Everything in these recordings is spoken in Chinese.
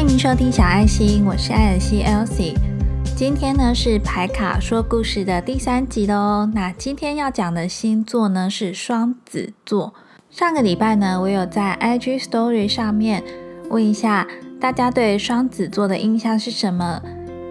欢迎收听小爱心，我是艾尔西 Elsie。今天呢是牌卡说故事的第三集喽。那今天要讲的星座呢是双子座。上个礼拜呢，我有在 IG Story 上面问一下大家对双子座的印象是什么？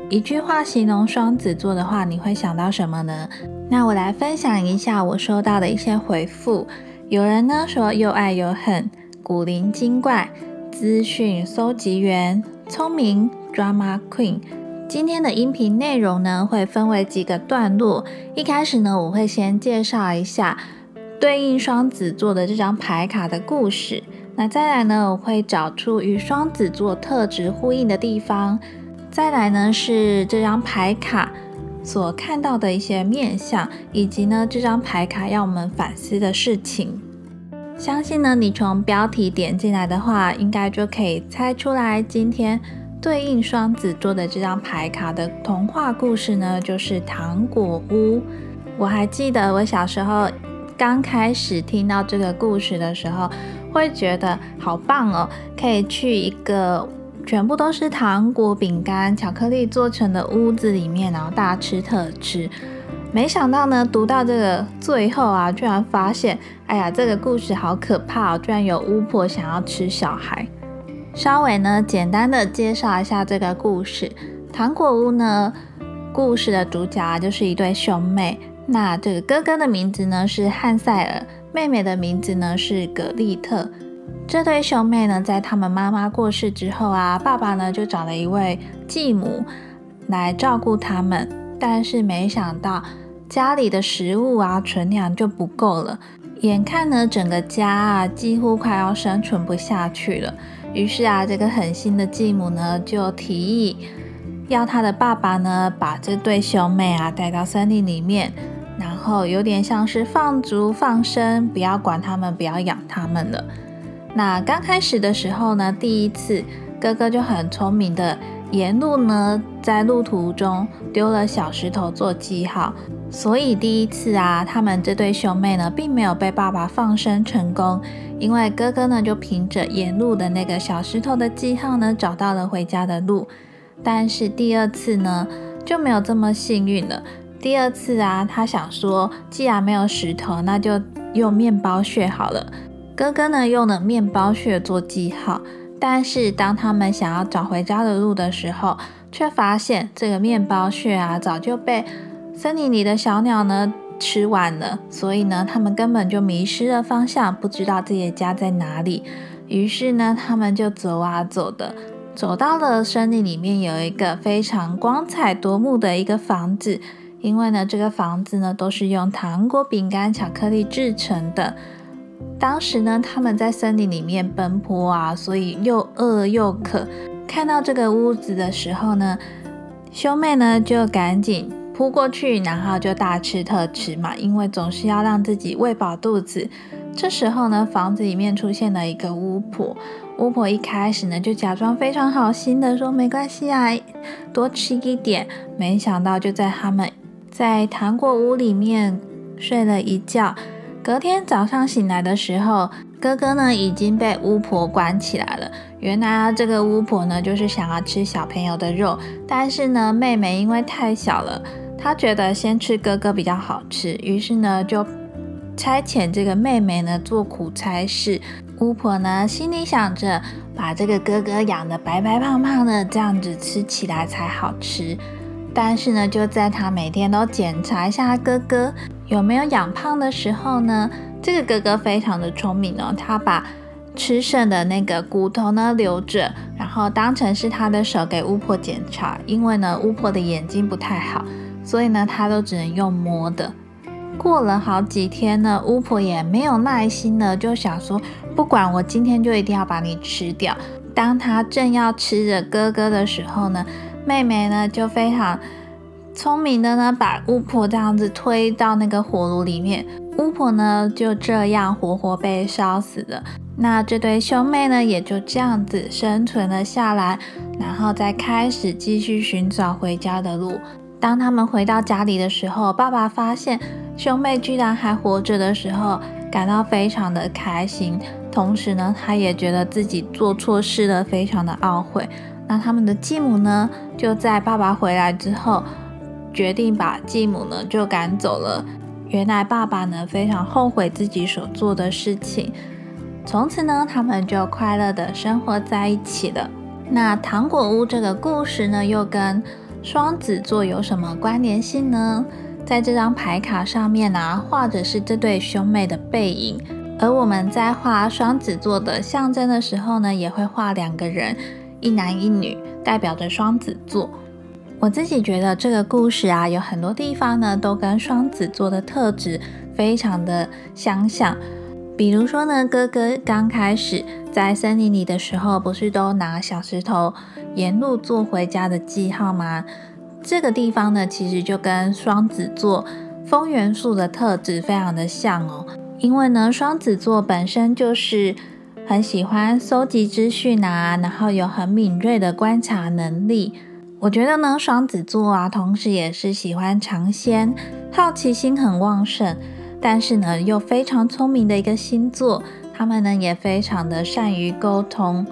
一句话形容双子座的话，你会想到什么呢？那我来分享一下我收到的一些回复。有人呢说又爱又恨，古灵精怪。资讯搜集员，聪明 drama queen。今天的音频内容呢，会分为几个段落。一开始呢，我会先介绍一下对应双子座的这张牌卡的故事。那再来呢，我会找出与双子座特质呼应的地方。再来呢，是这张牌卡所看到的一些面相，以及呢，这张牌卡要我们反思的事情。相信呢，你从标题点进来的话，应该就可以猜出来，今天对应双子座的这张牌卡的童话故事呢，就是糖果屋。我还记得我小时候刚开始听到这个故事的时候，会觉得好棒哦，可以去一个全部都是糖果、饼干、巧克力做成的屋子里面，然后大吃特吃。没想到呢，读到这个最后啊，居然发现，哎呀，这个故事好可怕哦！居然有巫婆想要吃小孩。稍微呢，简单的介绍一下这个故事。糖果屋呢，故事的主角啊，就是一对兄妹。那这个哥哥的名字呢是汉塞尔，妹妹的名字呢是格丽特。这对兄妹呢，在他们妈妈过世之后啊，爸爸呢就找了一位继母来照顾他们。但是没想到家里的食物啊存粮就不够了，眼看呢整个家啊几乎快要生存不下去了。于是啊这个狠心的继母呢就提议要他的爸爸呢把这对兄妹啊带到森林里面，然后有点像是放逐放生，不要管他们，不要养他们了。那刚开始的时候呢，第一次哥哥就很聪明的。沿路呢，在路途中丢了小石头做记号，所以第一次啊，他们这对兄妹呢，并没有被爸爸放生成功。因为哥哥呢，就凭着沿路的那个小石头的记号呢，找到了回家的路。但是第二次呢，就没有这么幸运了。第二次啊，他想说，既然没有石头，那就用面包屑好了。哥哥呢，用了面包屑做记号。但是当他们想要找回家的路的时候，却发现这个面包屑啊，早就被森林里的小鸟呢吃完了。所以呢，他们根本就迷失了方向，不知道自己的家在哪里。于是呢，他们就走啊走的，走到了森林里面有一个非常光彩夺目的一个房子。因为呢，这个房子呢都是用糖果、饼干、巧克力制成的。当时呢，他们在森林里面奔波啊，所以又饿又渴。看到这个屋子的时候呢，兄妹呢就赶紧扑过去，然后就大吃特吃嘛，因为总是要让自己喂饱肚子。这时候呢，房子里面出现了一个巫婆。巫婆一开始呢，就假装非常好心的说：“没关系啊，多吃一点。”没想到就在他们在糖果屋里面睡了一觉。隔天早上醒来的时候，哥哥呢已经被巫婆关起来了。原来啊，这个巫婆呢就是想要吃小朋友的肉，但是呢，妹妹因为太小了，她觉得先吃哥哥比较好吃，于是呢就差遣这个妹妹呢做苦差事。巫婆呢心里想着，把这个哥哥养得白白胖胖的，这样子吃起来才好吃。但是呢，就在他每天都检查一下哥哥。有没有养胖的时候呢？这个哥哥非常的聪明哦，他把吃剩的那个骨头呢留着，然后当成是他的手给巫婆检查。因为呢，巫婆的眼睛不太好，所以呢，他都只能用摸的。过了好几天呢，巫婆也没有耐心了，就想说，不管我今天就一定要把你吃掉。当他正要吃着哥哥的时候呢，妹妹呢就非常。聪明的呢，把巫婆这样子推到那个火炉里面，巫婆呢就这样活活被烧死了。那这对兄妹呢也就这样子生存了下来，然后再开始继续寻找回家的路。当他们回到家里的时候，爸爸发现兄妹居然还活着的时候，感到非常的开心。同时呢，他也觉得自己做错事了，非常的懊悔。那他们的继母呢，就在爸爸回来之后，决定把继母呢就赶走了。原来爸爸呢非常后悔自己所做的事情，从此呢他们就快乐的生活在一起了。那糖果屋这个故事呢，又跟双子座有什么关联性呢？在这张牌卡上面呢，画的是这对兄妹的背影，而我们在画双子座的象征的时候呢，也会画两个人。一男一女代表着双子座。我自己觉得这个故事啊，有很多地方呢都跟双子座的特质非常的相像。比如说呢，哥哥刚开始在森林里的时候，不是都拿小石头沿路做回家的记号吗？这个地方呢，其实就跟双子座风元素的特质非常的像哦。因为呢，双子座本身就是。很喜欢搜集资讯啊，然后有很敏锐的观察能力。我觉得呢，双子座啊，同时也是喜欢尝鲜、好奇心很旺盛，但是呢又非常聪明的一个星座。他们呢也非常的善于沟通。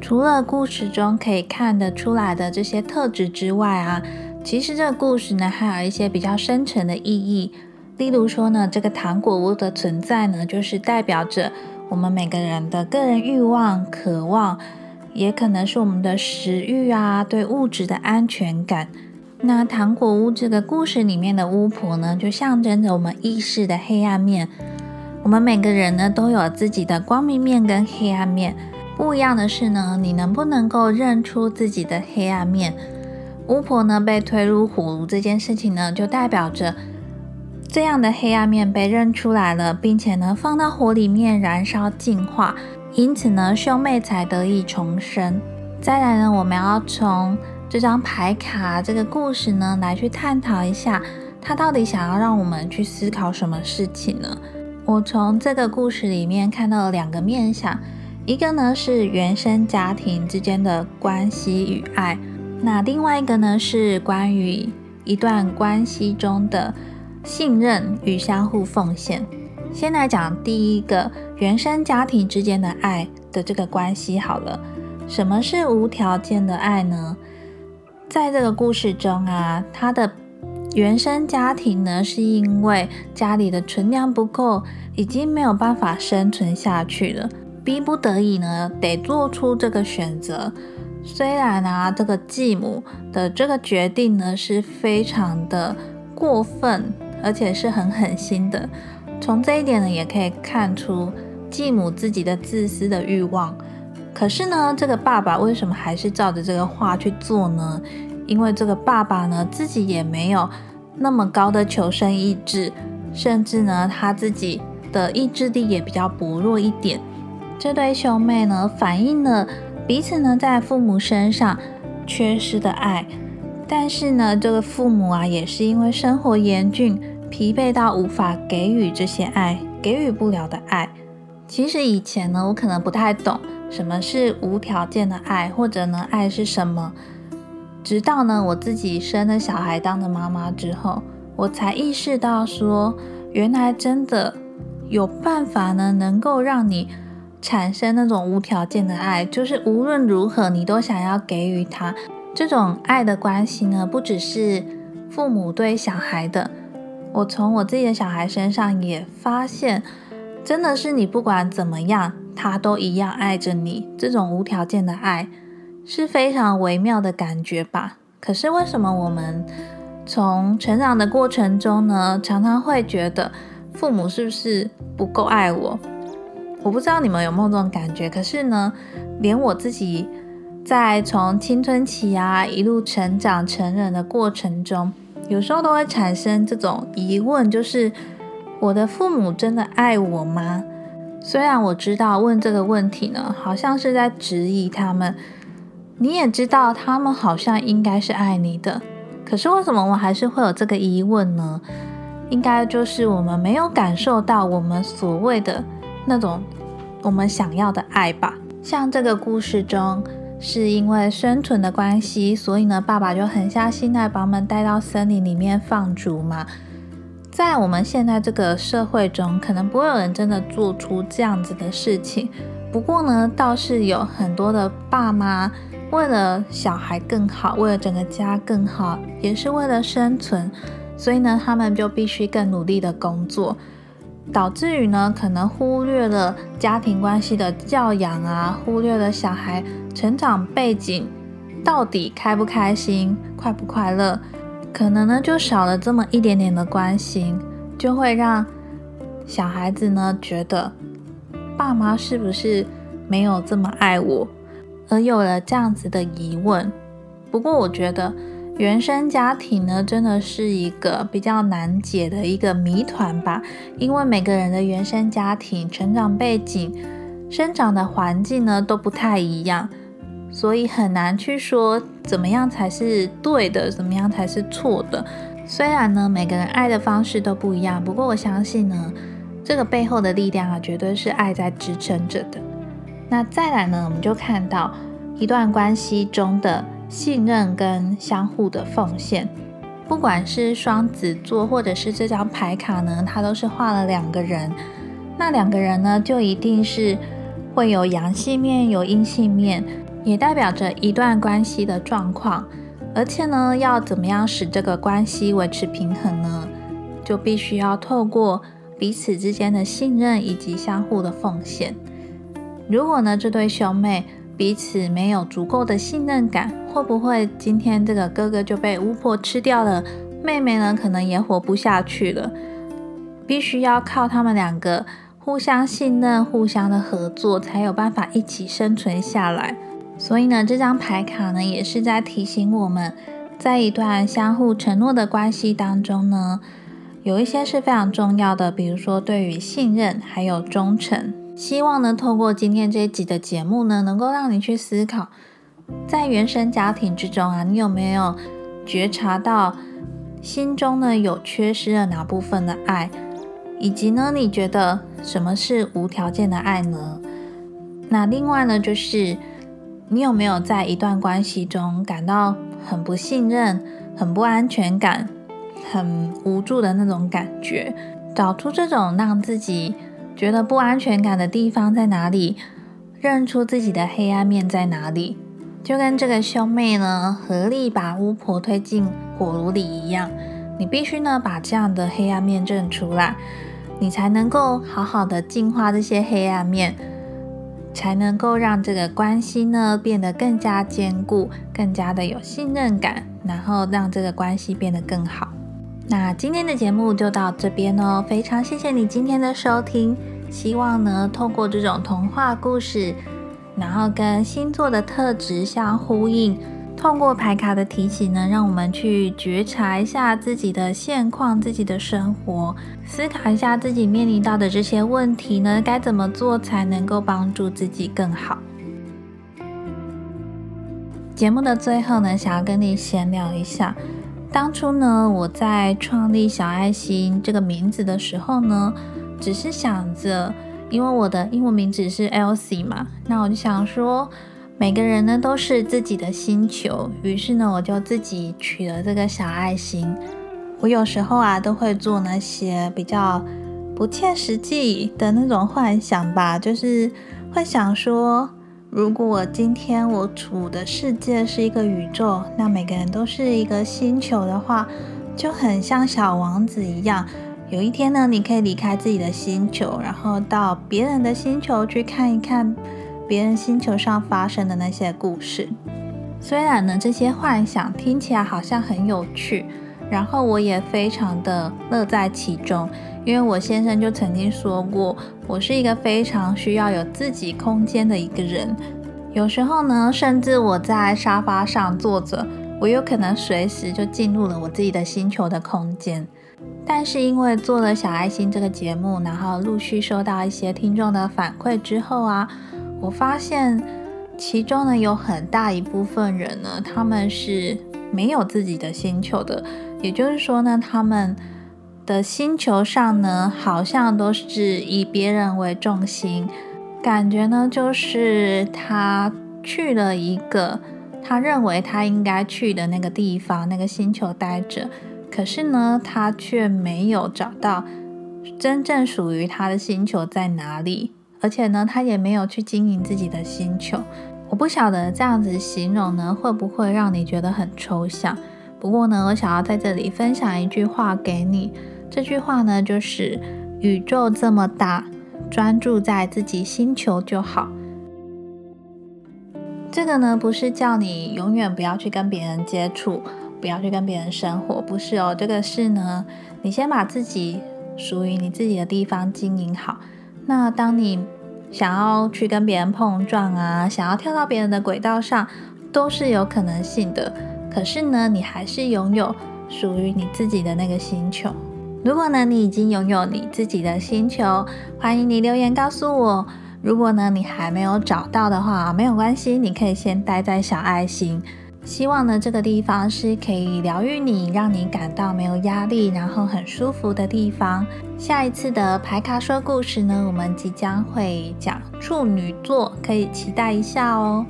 除了故事中可以看得出来的这些特质之外啊，其实这个故事呢还有一些比较深层的意义。例如说呢，这个糖果屋的存在呢，就是代表着。我们每个人的个人欲望、渴望，也可能是我们的食欲啊，对物质的安全感。那糖果屋这个故事里面的巫婆呢，就象征着我们意识的黑暗面。我们每个人呢，都有自己的光明面跟黑暗面。不一样的是呢，你能不能够认出自己的黑暗面？巫婆呢，被推入火炉这件事情呢，就代表着。这样的黑暗面被认出来了，并且呢放到火里面燃烧净化，因此呢兄妹才得以重生。再来呢，我们要从这张牌卡这个故事呢来去探讨一下，它到底想要让我们去思考什么事情呢？我从这个故事里面看到了两个面向，一个呢是原生家庭之间的关系与爱，那另外一个呢是关于一段关系中的。信任与相互奉献。先来讲第一个原生家庭之间的爱的这个关系好了。什么是无条件的爱呢？在这个故事中啊，他的原生家庭呢，是因为家里的存粮不够，已经没有办法生存下去了，逼不得已呢，得做出这个选择。虽然啊，这个继母的这个决定呢，是非常的过分。而且是很狠心的，从这一点呢，也可以看出继母自己的自私的欲望。可是呢，这个爸爸为什么还是照着这个话去做呢？因为这个爸爸呢，自己也没有那么高的求生意志，甚至呢，他自己的意志力也比较薄弱一点。这对兄妹呢，反映了彼此呢，在父母身上缺失的爱。但是呢，这个父母啊，也是因为生活严峻。疲惫到无法给予这些爱，给予不了的爱。其实以前呢，我可能不太懂什么是无条件的爱，或者呢，爱是什么。直到呢，我自己生了小孩，当了妈妈之后，我才意识到说，原来真的有办法呢，能够让你产生那种无条件的爱，就是无论如何你都想要给予他这种爱的关系呢，不只是父母对小孩的。我从我自己的小孩身上也发现，真的是你不管怎么样，他都一样爱着你。这种无条件的爱是非常微妙的感觉吧？可是为什么我们从成长的过程中呢，常常会觉得父母是不是不够爱我？我不知道你们有没有这种感觉。可是呢，连我自己在从青春期啊一路成长成人的过程中。有时候都会产生这种疑问，就是我的父母真的爱我吗？虽然我知道问这个问题呢，好像是在质疑他们。你也知道他们好像应该是爱你的，可是为什么我还是会有这个疑问呢？应该就是我们没有感受到我们所谓的那种我们想要的爱吧？像这个故事中。是因为生存的关系，所以呢，爸爸就狠下心来把我们带到森林里面放逐嘛。在我们现在这个社会中，可能不会有人真的做出这样子的事情。不过呢，倒是有很多的爸妈为了小孩更好，为了整个家更好，也是为了生存，所以呢，他们就必须更努力的工作，导致于呢，可能忽略了家庭关系的教养啊，忽略了小孩成长背景到底开不开心、快不快乐，可能呢就少了这么一点点的关心，就会让小孩子呢觉得爸妈是不是？没有这么爱我，而有了这样子的疑问。不过，我觉得原生家庭呢，真的是一个比较难解的一个谜团吧。因为每个人的原生家庭、成长背景、生长的环境呢都不太一样，所以很难去说怎么样才是对的，怎么样才是错的。虽然呢，每个人爱的方式都不一样，不过我相信呢，这个背后的力量啊，绝对是爱在支撑着的。那再来呢，我们就看到一段关系中的信任跟相互的奉献。不管是双子座，或者是这张牌卡呢，它都是画了两个人。那两个人呢，就一定是会有阳性面，有阴性面，也代表着一段关系的状况。而且呢，要怎么样使这个关系维持平衡呢？就必须要透过彼此之间的信任以及相互的奉献。如果呢，这对兄妹彼此没有足够的信任感，会不会今天这个哥哥就被巫婆吃掉了？妹妹呢，可能也活不下去了。必须要靠他们两个互相信任、互相的合作，才有办法一起生存下来。所以呢，这张牌卡呢，也是在提醒我们，在一段相互承诺的关系当中呢，有一些是非常重要的，比如说对于信任还有忠诚。希望呢，透过今天这一集的节目呢，能够让你去思考，在原生家庭之中啊，你有没有觉察到心中呢有缺失了哪部分的爱，以及呢，你觉得什么是无条件的爱呢？那另外呢，就是你有没有在一段关系中感到很不信任、很不安全感、很无助的那种感觉？找出这种让自己。觉得不安全感的地方在哪里？认出自己的黑暗面在哪里？就跟这个兄妹呢合力把巫婆推进火炉里一样，你必须呢把这样的黑暗面认出来，你才能够好好的净化这些黑暗面，才能够让这个关系呢变得更加坚固，更加的有信任感，然后让这个关系变得更好。那今天的节目就到这边哦，非常谢谢你今天的收听。希望呢，透过这种童话故事，然后跟星座的特质相呼应，透过牌卡的提醒呢，让我们去觉察一下自己的现况、自己的生活，思考一下自己面临到的这些问题呢，该怎么做才能够帮助自己更好。节目的最后呢，想要跟你闲聊一下。当初呢，我在创立小爱心这个名字的时候呢，只是想着，因为我的英文名字是 Elsie 嘛，那我就想说，每个人呢都是自己的星球，于是呢，我就自己取了这个小爱心。我有时候啊，都会做那些比较不切实际的那种幻想吧，就是会想说。如果我今天我处的世界是一个宇宙，那每个人都是一个星球的话，就很像小王子一样。有一天呢，你可以离开自己的星球，然后到别人的星球去看一看别人星球上发生的那些故事。虽然呢，这些幻想听起来好像很有趣，然后我也非常的乐在其中。因为我先生就曾经说过，我是一个非常需要有自己空间的一个人。有时候呢，甚至我在沙发上坐着，我有可能随时就进入了我自己的星球的空间。但是因为做了小爱心这个节目，然后陆续收到一些听众的反馈之后啊，我发现其中呢有很大一部分人呢，他们是没有自己的星球的。也就是说呢，他们。的星球上呢，好像都是以别人为重心，感觉呢就是他去了一个他认为他应该去的那个地方，那个星球待着，可是呢，他却没有找到真正属于他的星球在哪里，而且呢，他也没有去经营自己的星球。我不晓得这样子形容呢，会不会让你觉得很抽象？不过呢，我想要在这里分享一句话给你。这句话呢，就是宇宙这么大，专注在自己星球就好。这个呢，不是叫你永远不要去跟别人接触，不要去跟别人生活，不是哦。这个是呢，你先把自己属于你自己的地方经营好。那当你想要去跟别人碰撞啊，想要跳到别人的轨道上，都是有可能性的。可是呢，你还是拥有属于你自己的那个星球。如果呢，你已经拥有你自己的星球，欢迎你留言告诉我。如果呢，你还没有找到的话，没有关系，你可以先待在小爱心。希望呢，这个地方是可以疗愈你，让你感到没有压力，然后很舒服的地方。下一次的排卡说故事呢，我们即将会讲处女座，可以期待一下哦。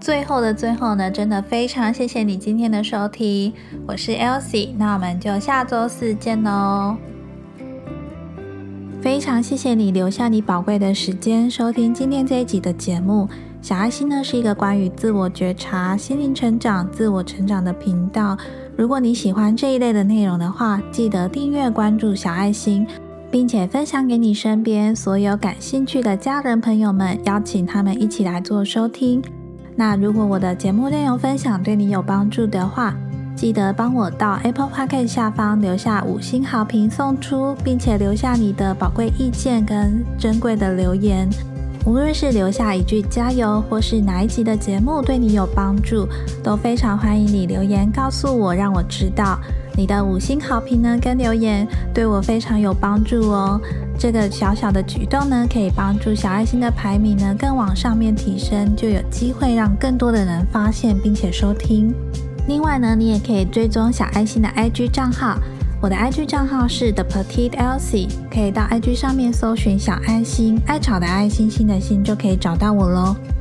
最后的最后呢，真的非常谢谢你今天的收听，我是 Elsie，那我们就下周四见喽。非常谢谢你留下你宝贵的时间收听今天这一集的节目。小爱心呢是一个关于自我觉察、心灵成长、自我成长的频道。如果你喜欢这一类的内容的话，记得订阅关注小爱心，并且分享给你身边所有感兴趣的家人朋友们，邀请他们一起来做收听。那如果我的节目内容分享对你有帮助的话，记得帮我到 Apple Podcast 下方留下五星好评送出，并且留下你的宝贵意见跟珍贵的留言。无论是留下一句加油，或是哪一集的节目对你有帮助，都非常欢迎你留言告诉我，让我知道。你的五星好评呢，跟留言对我非常有帮助哦。这个小小的举动呢，可以帮助小爱心的排名呢更往上面提升，就有机会让更多的人发现并且收听。另外呢，你也可以追踪小爱心的 IG 账号，我的 IG 账号是 The Petite Elsie，可以到 IG 上面搜寻小爱心，爱草的爱心心的心就可以找到我喽。